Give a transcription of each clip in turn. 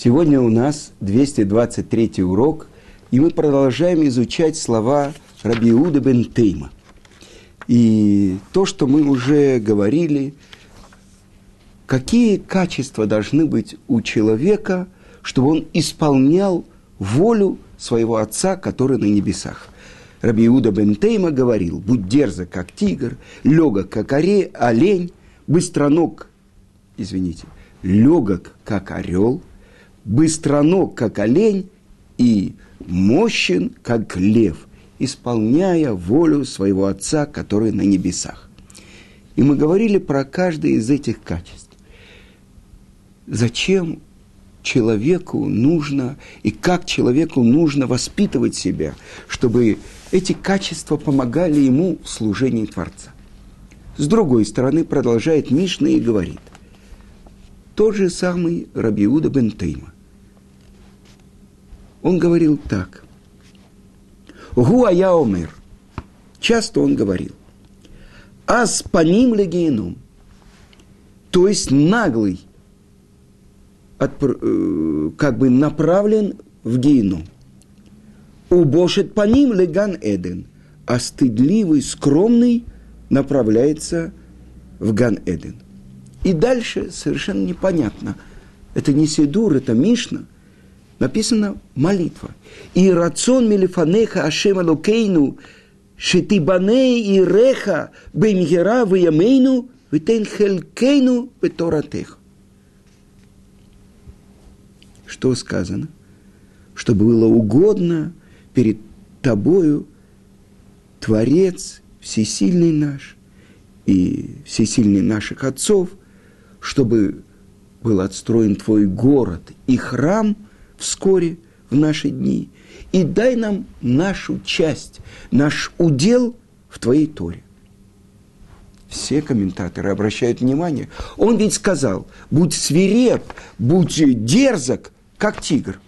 Сегодня у нас 223 урок, и мы продолжаем изучать слова Рабиуда бен Тейма. И то, что мы уже говорили, какие качества должны быть у человека, чтобы он исполнял волю своего Отца, который на небесах. Рабиуда бен Тейма говорил, будь дерзок, как тигр, легок, как оре, олень, быстроног, извините, легок, как орел – быстроног, как олень, и мощен, как лев, исполняя волю своего Отца, который на небесах. И мы говорили про каждое из этих качеств. Зачем человеку нужно и как человеку нужно воспитывать себя, чтобы эти качества помогали ему в служении Творца. С другой стороны, продолжает Мишна и говорит, тот же самый Рабиуда бен Тейма он говорил так. Гуая омер. Часто он говорил. Ас паним легеном. То есть наглый, э, как бы направлен в геном. Убошет по ним леган Эден, а стыдливый, скромный направляется в Ган Эден. И дальше совершенно непонятно. Это не Сидур, это Мишна – написана молитва. И рацион мелифанеха Ашем Алокейну, шетибане и реха бемгера виямейну, витен хелькейну беторатех. Что сказано? Что было угодно перед тобою Творец, всесильный наш и всесильный наших отцов, чтобы был отстроен твой город и храм – вскоре в наши дни. И дай нам нашу часть, наш удел в Твоей Торе. Все комментаторы обращают внимание. Он ведь сказал, будь свиреп, будь дерзок, как тигр.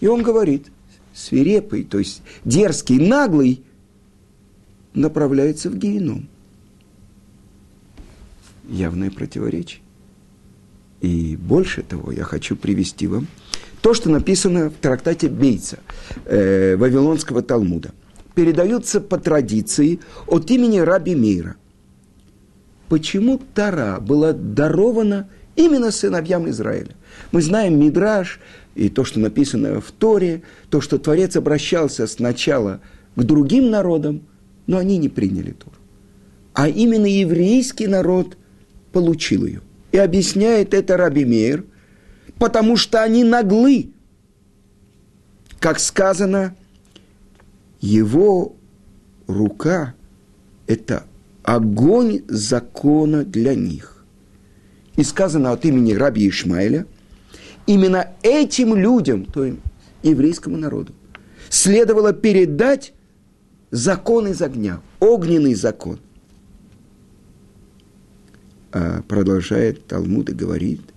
И он говорит, свирепый, то есть дерзкий, наглый, направляется в геном. Явное противоречие. И больше того, я хочу привести вам то, что написано в трактате Бейца, э, Вавилонского Талмуда. Передаются по традиции от имени Раби Мейра. Почему Тара была дарована именно сыновьям Израиля? Мы знаем Мидраш и то, что написано в Торе, то, что Творец обращался сначала к другим народам, но они не приняли Тору. А именно еврейский народ получил ее. И объясняет это Раби Мейр – потому что они наглы. Как сказано, его рука – это огонь закона для них. И сказано от имени раби Ишмаэля, именно этим людям, то есть еврейскому народу, следовало передать закон из огня, огненный закон. А продолжает Талмуд и говорит –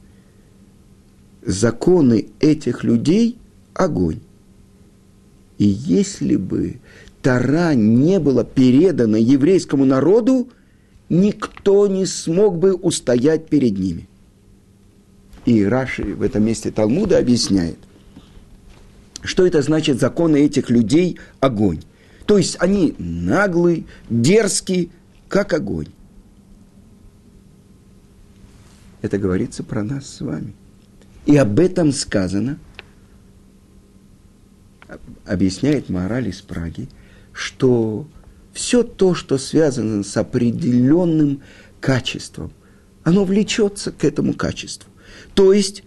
законы этих людей – огонь. И если бы Тара не была передана еврейскому народу, никто не смог бы устоять перед ними. И Раши в этом месте Талмуда объясняет, что это значит законы этих людей – огонь. То есть они наглые, дерзкие, как огонь. Это говорится про нас с вами. И об этом сказано, объясняет мораль из Праги, что все то, что связано с определенным качеством, оно влечется к этому качеству. То есть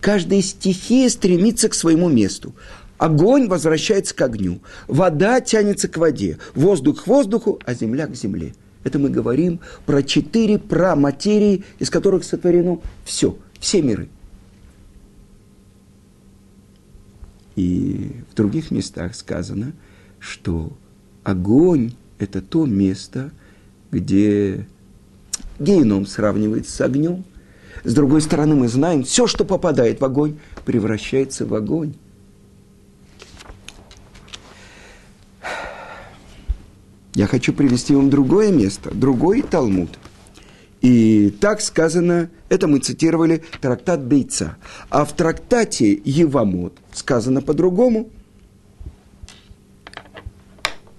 каждая стихия стремится к своему месту. Огонь возвращается к огню, вода тянется к воде, воздух к воздуху, а земля к земле. Это мы говорим про четыре праматерии, из которых сотворено все, все миры. И в других местах сказано, что огонь – это то место, где геном сравнивается с огнем. С другой стороны, мы знаем, все, что попадает в огонь, превращается в огонь. Я хочу привести вам другое место, другой Талмуд. И так сказано, это мы цитировали трактат Бейца. А в трактате Евамот сказано по-другому.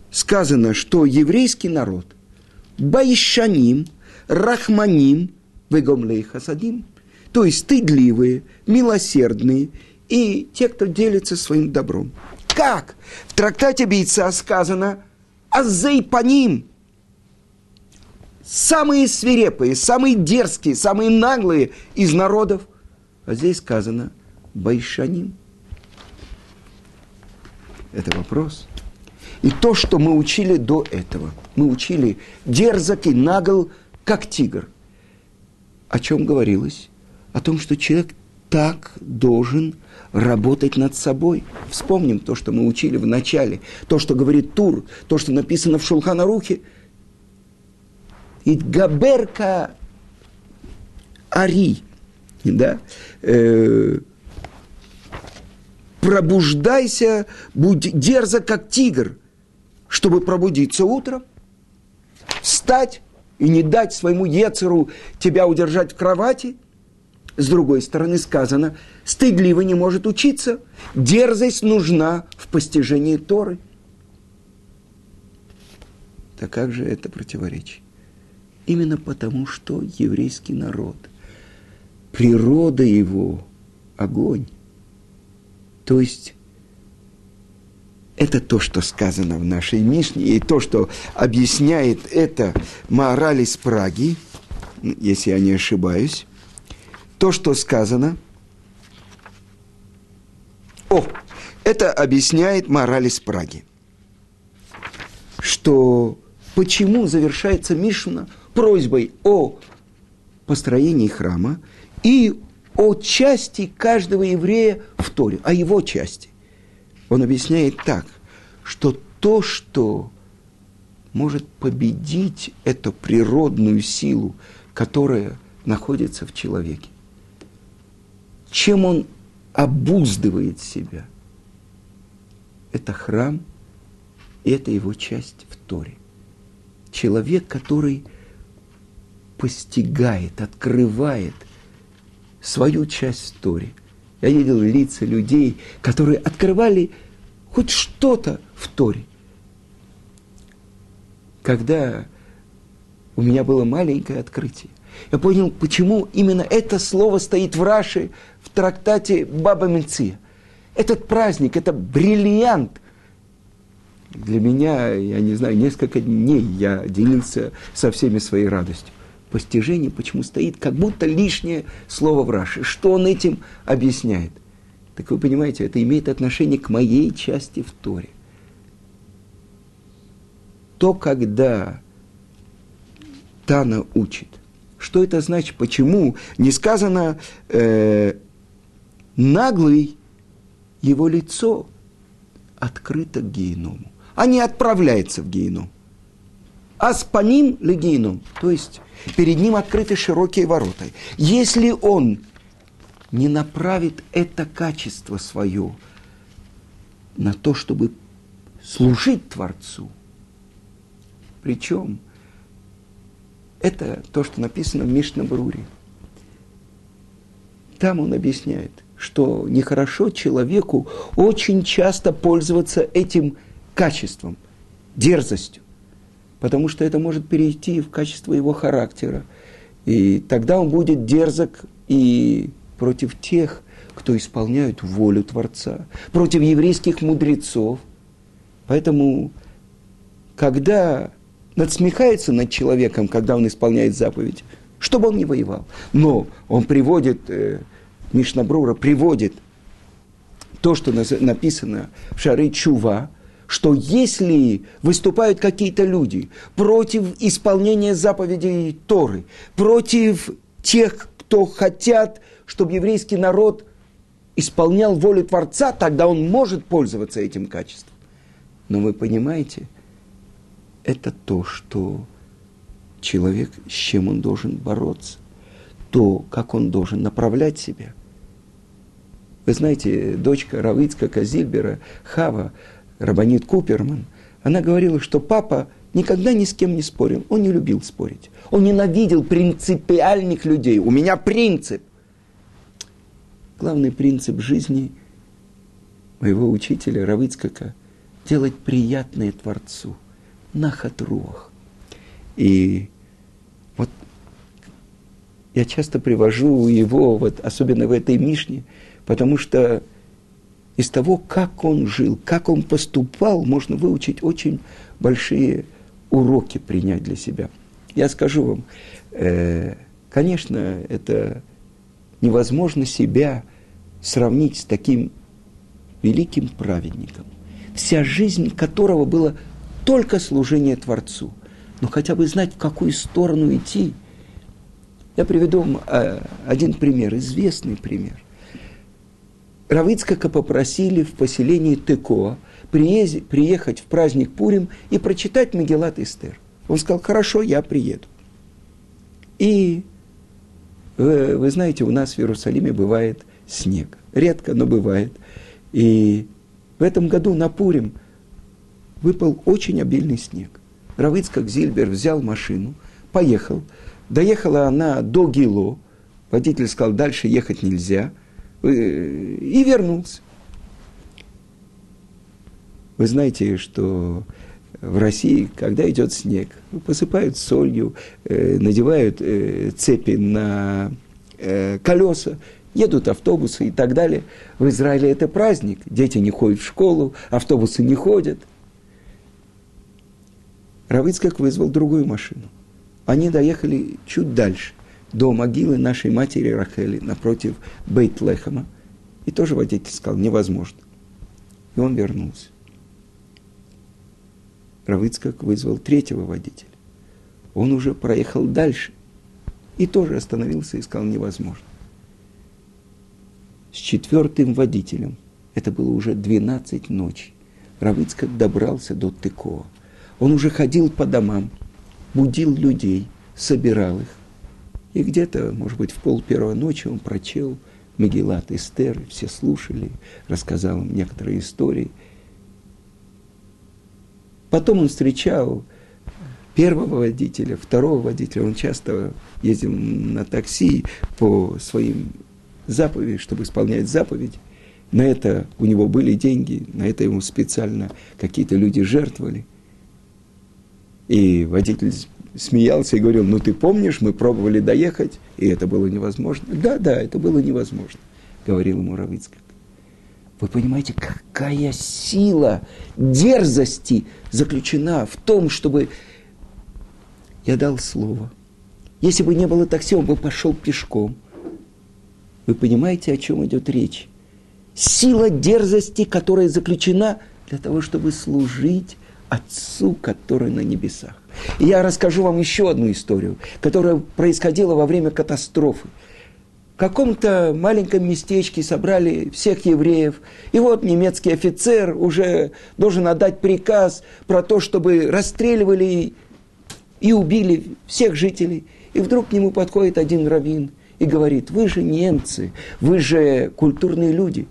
Сказано, что еврейский народ Байшаним, Рахманим, Вегомлей Хасадим, то есть стыдливые, милосердные и те, кто делится своим добром. Как? В трактате Бейца сказано «Азейпаним», самые свирепые, самые дерзкие, самые наглые из народов. А здесь сказано Байшаним. Это вопрос. И то, что мы учили до этого. Мы учили дерзок и нагл, как тигр. О чем говорилось? О том, что человек так должен работать над собой. Вспомним то, что мы учили в начале, то, что говорит Тур, то, что написано в Шулханарухе – Идгаберка Ари, да, э, пробуждайся, будь дерзок, как тигр, чтобы пробудиться утром, встать и не дать своему Ецеру тебя удержать в кровати. С другой стороны сказано, стыдливый не может учиться, дерзость нужна в постижении Торы. Так как же это противоречие? Именно потому, что еврейский народ, природа его – огонь. То есть это то, что сказано в нашей Мишне, и то, что объясняет это мораль из Праги, если я не ошибаюсь. То, что сказано. О, это объясняет мораль из Праги. Что почему завершается Мишна – просьбой о построении храма и о части каждого еврея в Торе, о его части. Он объясняет так, что то, что может победить эту природную силу, которая находится в человеке, чем он обуздывает себя, это храм, и это его часть в Торе. Человек, который – постигает, открывает свою часть истории. Я видел лица людей, которые открывали хоть что-то в Торе. Когда у меня было маленькое открытие, я понял, почему именно это слово стоит в Раше в трактате Баба Меция. Этот праздник, это бриллиант. Для меня, я не знаю, несколько дней я делился со всеми своей радостью постижение, почему стоит как будто лишнее слово в Раши. Что он этим объясняет? Так вы понимаете, это имеет отношение к моей части в Торе. То, когда Тана учит, что это значит, почему не сказано э, наглый его лицо открыто к геному, а не отправляется в геном. А с по ним легином, то есть перед ним открыты широкие ворота. Если он не направит это качество свое на то, чтобы служить Творцу, причем это то, что написано в Мишнабруре. Там он объясняет, что нехорошо человеку очень часто пользоваться этим качеством, дерзостью потому что это может перейти в качество его характера. И тогда он будет дерзок и против тех, кто исполняют волю Творца, против еврейских мудрецов. Поэтому, когда надсмехается над человеком, когда он исполняет заповедь, чтобы он не воевал. Но он приводит, э, Мишнабрура приводит то, что написано в Шары Чува, что если выступают какие-то люди против исполнения заповедей Торы, против тех, кто хотят, чтобы еврейский народ исполнял волю Творца, тогда он может пользоваться этим качеством. Но вы понимаете, это то, что человек, с чем он должен бороться, то, как он должен направлять себя. Вы знаете, дочка Равицка Казильбера, Хава, Рабанит Куперман, она говорила, что папа никогда ни с кем не спорил. Он не любил спорить. Он ненавидел принципиальных людей. У меня принцип. Главный принцип жизни моего учителя Равыцкака – делать приятное Творцу, на хатруах. И вот я часто привожу его, вот, особенно в этой Мишне, потому что из того, как он жил, как он поступал, можно выучить очень большие уроки принять для себя. Я скажу вам, э, конечно, это невозможно себя сравнить с таким великим праведником, вся жизнь которого было только служение Творцу. Но хотя бы знать, в какую сторону идти. Я приведу вам э, один пример, известный пример. Равицкака попросили в поселении Текоа приехать в праздник Пурим и прочитать Магеллат Эстер. Он сказал, хорошо, я приеду. И вы, вы знаете, у нас в Иерусалиме бывает снег. Редко, но бывает. И в этом году на Пурим выпал очень обильный снег. Равицкак Зильбер взял машину, поехал. Доехала она до Гило. Водитель сказал, дальше ехать нельзя. Э, и вернулся. Вы знаете, что в России, когда идет снег, посыпают солью, э, надевают э, цепи на колеса, едут автобусы и так далее. В Израиле это праздник. Дети не ходят в школу, автобусы не ходят. Равицкак вызвал другую машину. Они доехали чуть дальше, до могилы нашей матери Рахели, напротив Бейт-Лехама. И тоже водитель сказал, невозможно. И он вернулся. Равыцкак вызвал третьего водителя. Он уже проехал дальше и тоже остановился и сказал, невозможно. С четвертым водителем, это было уже 12 ночи, Равыцкак добрался до Тыкова. Он уже ходил по домам, будил людей, собирал их. И где-то, может быть, в пол первой ночи он прочел Мегелат Эстер, все слушали, рассказал им некоторые истории – Потом он встречал первого водителя, второго водителя. Он часто ездил на такси по своим заповедям, чтобы исполнять заповеди. На это у него были деньги, на это ему специально какие-то люди жертвовали. И водитель смеялся и говорил, ну ты помнишь, мы пробовали доехать, и это было невозможно. Да, да, это было невозможно, говорил ему Равицкак. Вы понимаете, какая сила дерзости заключена в том, чтобы я дал слово. Если бы не было такси, он бы пошел пешком. Вы понимаете, о чем идет речь? Сила дерзости, которая заключена для того, чтобы служить Отцу, который на небесах. И я расскажу вам еще одну историю, которая происходила во время катастрофы – в каком-то маленьком местечке собрали всех евреев. И вот немецкий офицер уже должен отдать приказ про то, чтобы расстреливали и убили всех жителей. И вдруг к нему подходит один раввин и говорит, вы же немцы, вы же культурные люди.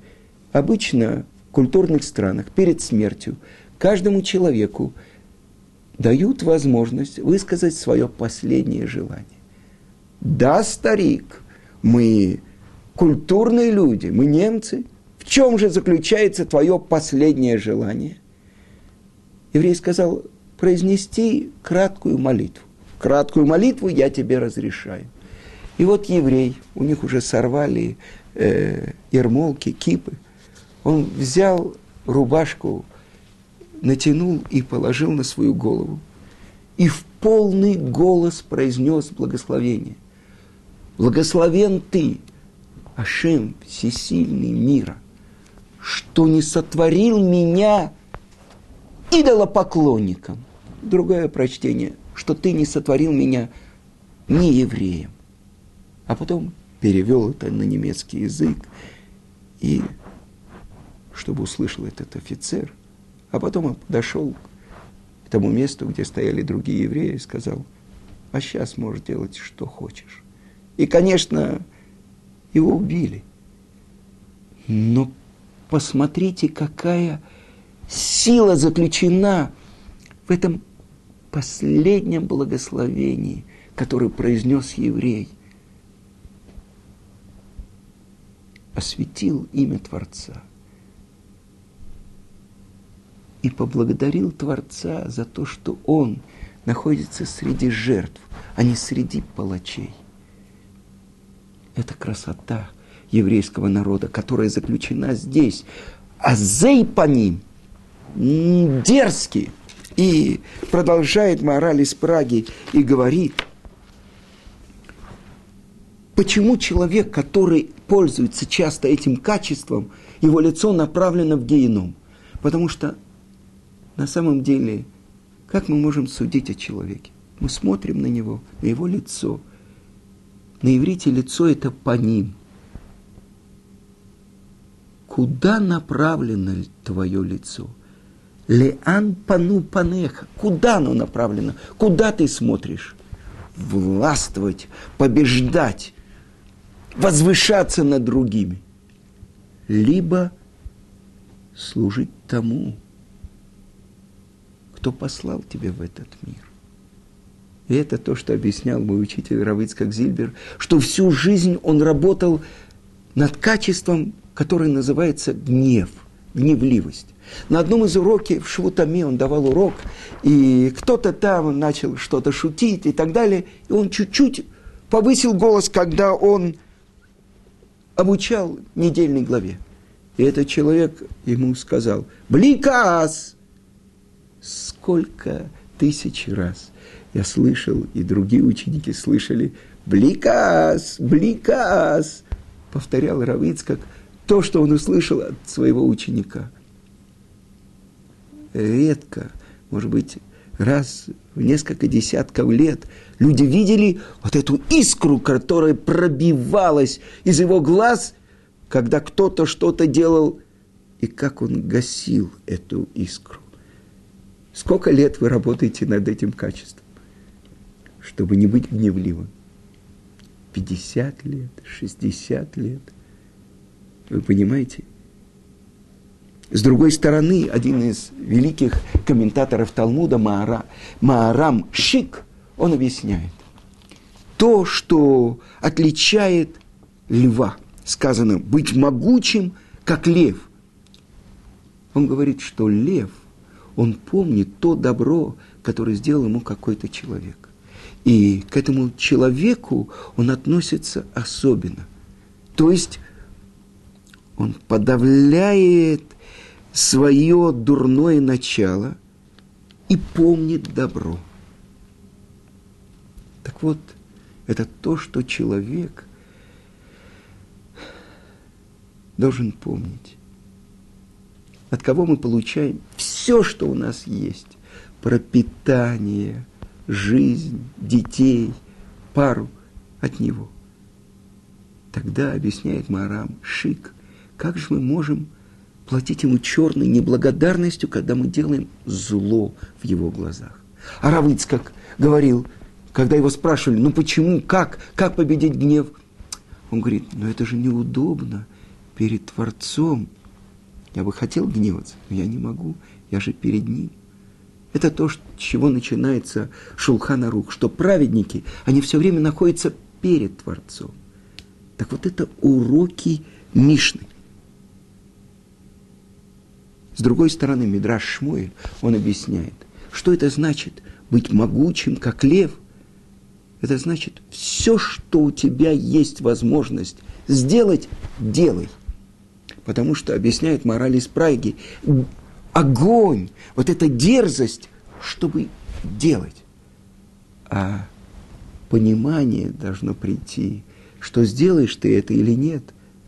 Обычно в культурных странах перед смертью каждому человеку дают возможность высказать свое последнее желание. Да, старик, мы культурные люди, мы немцы. В чем же заключается твое последнее желание? Еврей сказал, произнести краткую молитву. Краткую молитву я тебе разрешаю. И вот еврей, у них уже сорвали э, ермолки, кипы. Он взял рубашку, натянул и положил на свою голову. И в полный голос произнес благословение. Благословен ты, Ашем, всесильный мира, что не сотворил меня идолопоклонником. Другое прочтение, что ты не сотворил меня не евреем. А потом перевел это на немецкий язык, и чтобы услышал этот офицер, а потом он подошел к тому месту, где стояли другие евреи, и сказал, а сейчас можешь делать, что хочешь. И, конечно, его убили. Но посмотрите, какая сила заключена в этом последнем благословении, которое произнес еврей, осветил имя Творца и поблагодарил Творца за то, что он находится среди жертв, а не среди палачей. Это красота еврейского народа, которая заключена здесь. А зей по ним дерзкий. И продолжает мораль из Праги и говорит, почему человек, который пользуется часто этим качеством, его лицо направлено в геном? Потому что на самом деле, как мы можем судить о человеке? Мы смотрим на него, на его лицо. На иврите лицо – это по ним. Куда направлено твое лицо? Леан пану панеха. Куда оно направлено? Куда ты смотришь? Властвовать, побеждать, возвышаться над другими. Либо служить тому, кто послал тебя в этот мир. И это то, что объяснял мой учитель Равицкак Зильбер, что всю жизнь он работал над качеством, которое называется гнев, гневливость. На одном из уроков в Швутаме он давал урок, и кто-то там начал что-то шутить и так далее, и он чуть-чуть повысил голос, когда он обучал недельной главе. И этот человек ему сказал, «Бликас!» Сколько тысяч раз я слышал, и другие ученики слышали, «Бликас! Бликас!» повторял Равицкак то, что он услышал от своего ученика. Редко, может быть, раз в несколько десятков лет люди видели вот эту искру, которая пробивалась из его глаз, когда кто-то что-то делал, и как он гасил эту искру. Сколько лет вы работаете над этим качеством, чтобы не быть гневливым? 50 лет, 60 лет. Вы понимаете? С другой стороны, один из великих комментаторов Талмуда, Маара, Маарам Шик, он объясняет. То, что отличает льва, сказано, быть могучим, как лев. Он говорит, что лев – он помнит то добро, которое сделал ему какой-то человек. И к этому человеку он относится особенно. То есть он подавляет свое дурное начало и помнит добро. Так вот, это то, что человек должен помнить от кого мы получаем все, что у нас есть. Пропитание, жизнь, детей, пару от него. Тогда, объясняет Марам, шик, как же мы можем платить ему черной неблагодарностью, когда мы делаем зло в его глазах. А Равыц, как говорил, когда его спрашивали, ну почему, как, как победить гнев? Он говорит, ну это же неудобно перед Творцом – я бы хотел гневаться, но я не могу, я же перед ним. Это то, с чего начинается Шулхана Рух, что праведники, они все время находятся перед Творцом. Так вот это уроки Мишны. С другой стороны, Мидраш Шмуэль, он объясняет, что это значит быть могучим, как лев. Это значит, все, что у тебя есть возможность сделать, делай – Потому что, объясняет мораль из Праги, огонь, вот эта дерзость, чтобы делать. А понимание должно прийти, что сделаешь ты это или нет,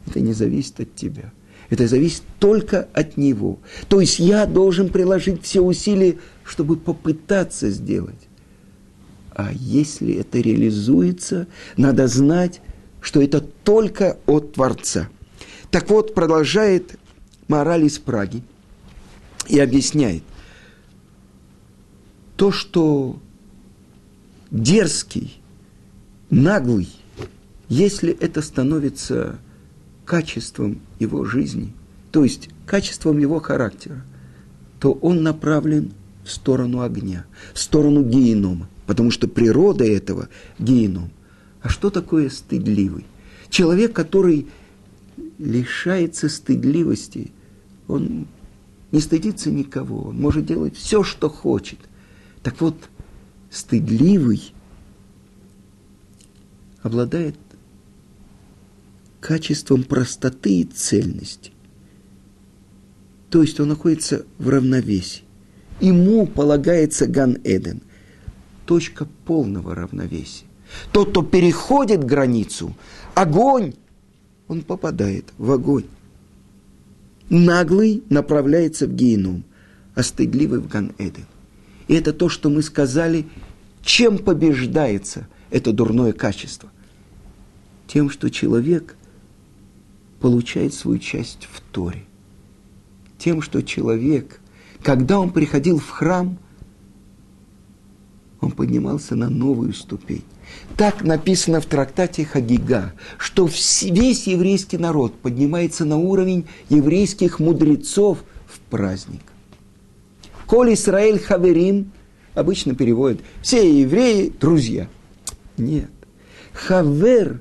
это не зависит от тебя. Это зависит только от него. То есть я должен приложить все усилия, чтобы попытаться сделать. А если это реализуется, надо знать, что это только от Творца – так вот, продолжает мораль из Праги и объясняет то, что дерзкий, наглый, если это становится качеством его жизни, то есть качеством его характера, то он направлен в сторону огня, в сторону генома, потому что природа этого – геном. А что такое стыдливый? Человек, который лишается стыдливости, он не стыдится никого, он может делать все, что хочет. Так вот, стыдливый обладает качеством простоты и цельности. То есть он находится в равновесии. Ему полагается Ган-Эден, точка полного равновесия. Тот, кто переходит границу, огонь, он попадает в огонь. Наглый направляется в геном, а стыдливый в Ган-Эден. И это то, что мы сказали, чем побеждается это дурное качество. Тем, что человек получает свою часть в Торе. Тем, что человек, когда он приходил в храм, он поднимался на новую ступень. Так написано в трактате Хагига, что весь еврейский народ поднимается на уровень еврейских мудрецов в праздник. Коль Исраэль Хаверим обычно переводят «все евреи – друзья». Нет. Хавер,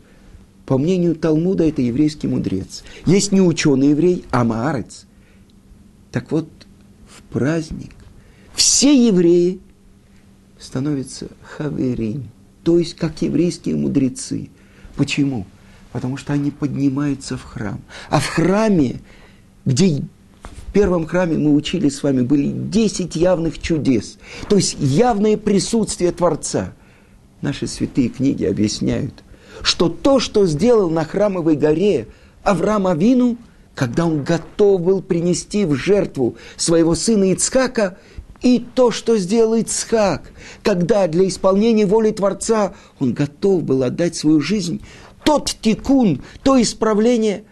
по мнению Талмуда, это еврейский мудрец. Есть не ученый еврей, а маарец. Так вот, в праздник все евреи становятся хаверим, то есть как еврейские мудрецы. Почему? Потому что они поднимаются в храм. А в храме, где в первом храме мы учили с вами, были 10 явных чудес. То есть явное присутствие Творца. Наши святые книги объясняют, что то, что сделал на храмовой горе Авраам Авину, когда он готов был принести в жертву своего сына Ицхака, и то, что сделал Ицхак, когда для исполнения воли Творца он готов был отдать свою жизнь, тот тикун, то исправление,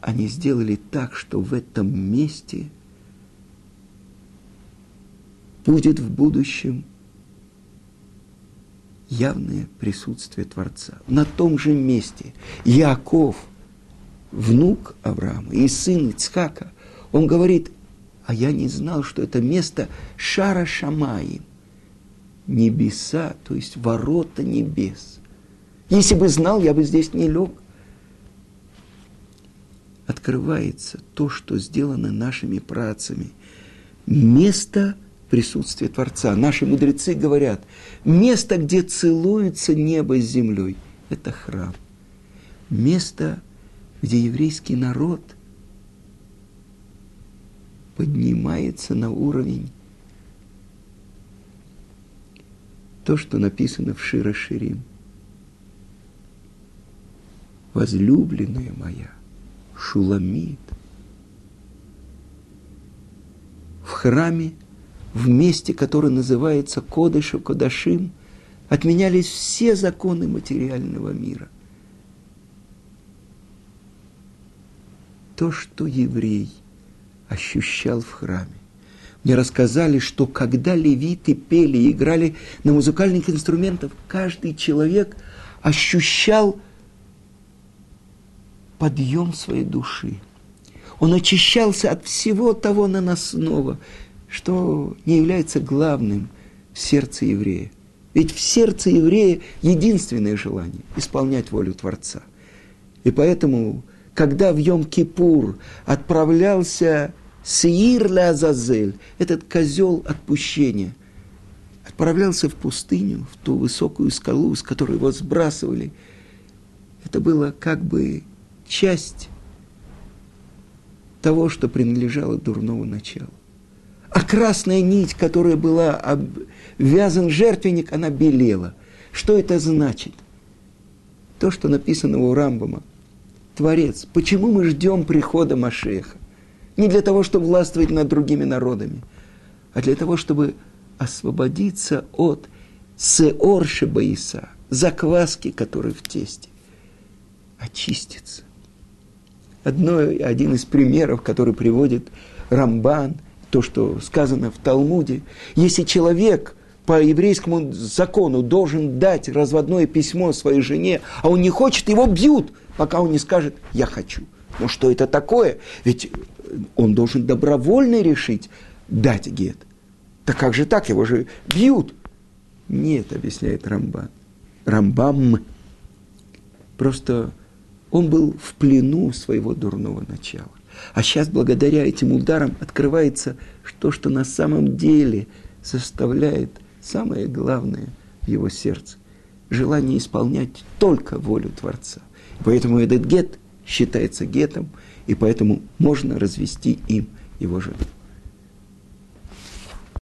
они сделали так, что в этом месте будет в будущем явное присутствие Творца. На том же месте Яков, внук Авраама и сын Ицхака, он говорит, а я не знал, что это место Шара Шамаи, небеса, то есть ворота небес. Если бы знал, я бы здесь не лег. Открывается то, что сделано нашими працами. Место присутствия Творца. Наши мудрецы говорят, место, где целуется небо с землей, это храм. Место, где еврейский народ – поднимается на уровень то, что написано в Шира Ширим. Возлюбленная моя, Шуламид. В храме, в месте, которое называется Кодыша Кодашим, отменялись все законы материального мира. То, что еврей – ощущал в храме. Мне рассказали, что когда левиты пели и играли на музыкальных инструментах, каждый человек ощущал подъем своей души. Он очищался от всего того наносного, что не является главным в сердце еврея. Ведь в сердце еврея единственное желание – исполнять волю Творца. И поэтому когда в Йом-Кипур отправлялся Сеир Лазазель, этот козел отпущения, отправлялся в пустыню, в ту высокую скалу, с которой его сбрасывали, это было как бы часть того, что принадлежало дурному началу. А красная нить, которая была обвязан жертвенник, она белела. Что это значит? То, что написано у Рамбама – Творец. Почему мы ждем прихода Машеха? Не для того, чтобы властвовать над другими народами, а для того, чтобы освободиться от сеор шебаиса, закваски, который в тесте, очиститься. Одно, один из примеров, который приводит Рамбан, то, что сказано в Талмуде, если человек по еврейскому закону должен дать разводное письмо своей жене, а он не хочет, его бьют – пока он не скажет «я хочу». Ну что это такое? Ведь он должен добровольно решить, дать гет. Так как же так? Его же бьют. Нет, объясняет Рамбан. Рамбам. Просто он был в плену своего дурного начала. А сейчас, благодаря этим ударам, открывается то, что на самом деле составляет самое главное в его сердце. Желание исполнять только волю Творца. Поэтому этот гет считается гетом, и поэтому можно развести им его жену.